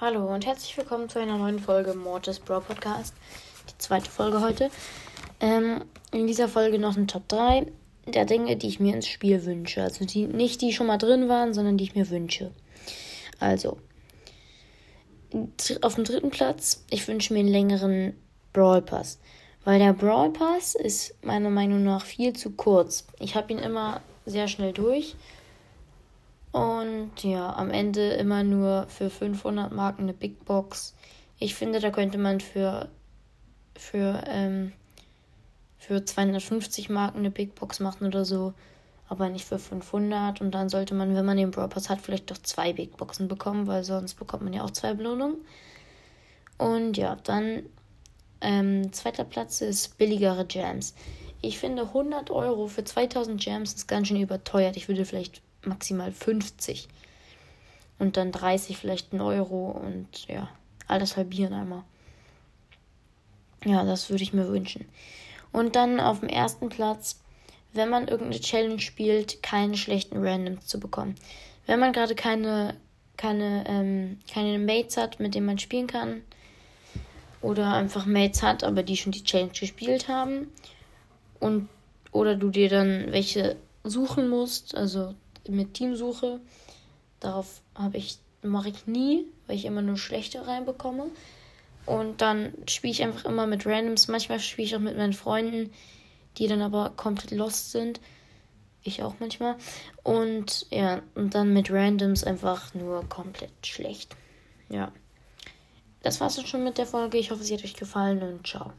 Hallo und herzlich willkommen zu einer neuen Folge Mortis Bro Podcast. Die zweite Folge heute. Ähm, in dieser Folge noch ein Top 3 der Dinge, die ich mir ins Spiel wünsche. Also die, nicht die schon mal drin waren, sondern die ich mir wünsche. Also, auf dem dritten Platz, ich wünsche mir einen längeren Brawl Pass. Weil der Brawl Pass ist meiner Meinung nach viel zu kurz. Ich habe ihn immer sehr schnell durch. Und ja, am Ende immer nur für 500 Marken eine Big Box. Ich finde, da könnte man für, für, ähm, für 250 Marken eine Big Box machen oder so. Aber nicht für 500. Und dann sollte man, wenn man den Brawl Pass hat, vielleicht doch zwei Big Boxen bekommen, weil sonst bekommt man ja auch zwei Belohnungen. Und ja, dann ähm, zweiter Platz ist billigere Gems. Ich finde 100 Euro für 2000 Gems ist ganz schön überteuert. Ich würde vielleicht maximal 50 und dann 30 vielleicht ein Euro und ja, alles halbieren einmal. Ja, das würde ich mir wünschen. Und dann auf dem ersten Platz, wenn man irgendeine Challenge spielt, keine schlechten Randoms zu bekommen. Wenn man gerade keine, keine, ähm, keine Mates hat, mit denen man spielen kann, oder einfach Mates hat, aber die schon die Challenge gespielt haben, und oder du dir dann welche suchen musst, also mit Teamsuche. Darauf habe ich mache ich nie, weil ich immer nur schlechte reinbekomme. Und dann spiele ich einfach immer mit Randoms. Manchmal spiele ich auch mit meinen Freunden, die dann aber komplett lost sind. Ich auch manchmal. Und ja, und dann mit Randoms einfach nur komplett schlecht. Ja. Das war's dann schon mit der Folge. Ich hoffe, sie hat euch gefallen und ciao.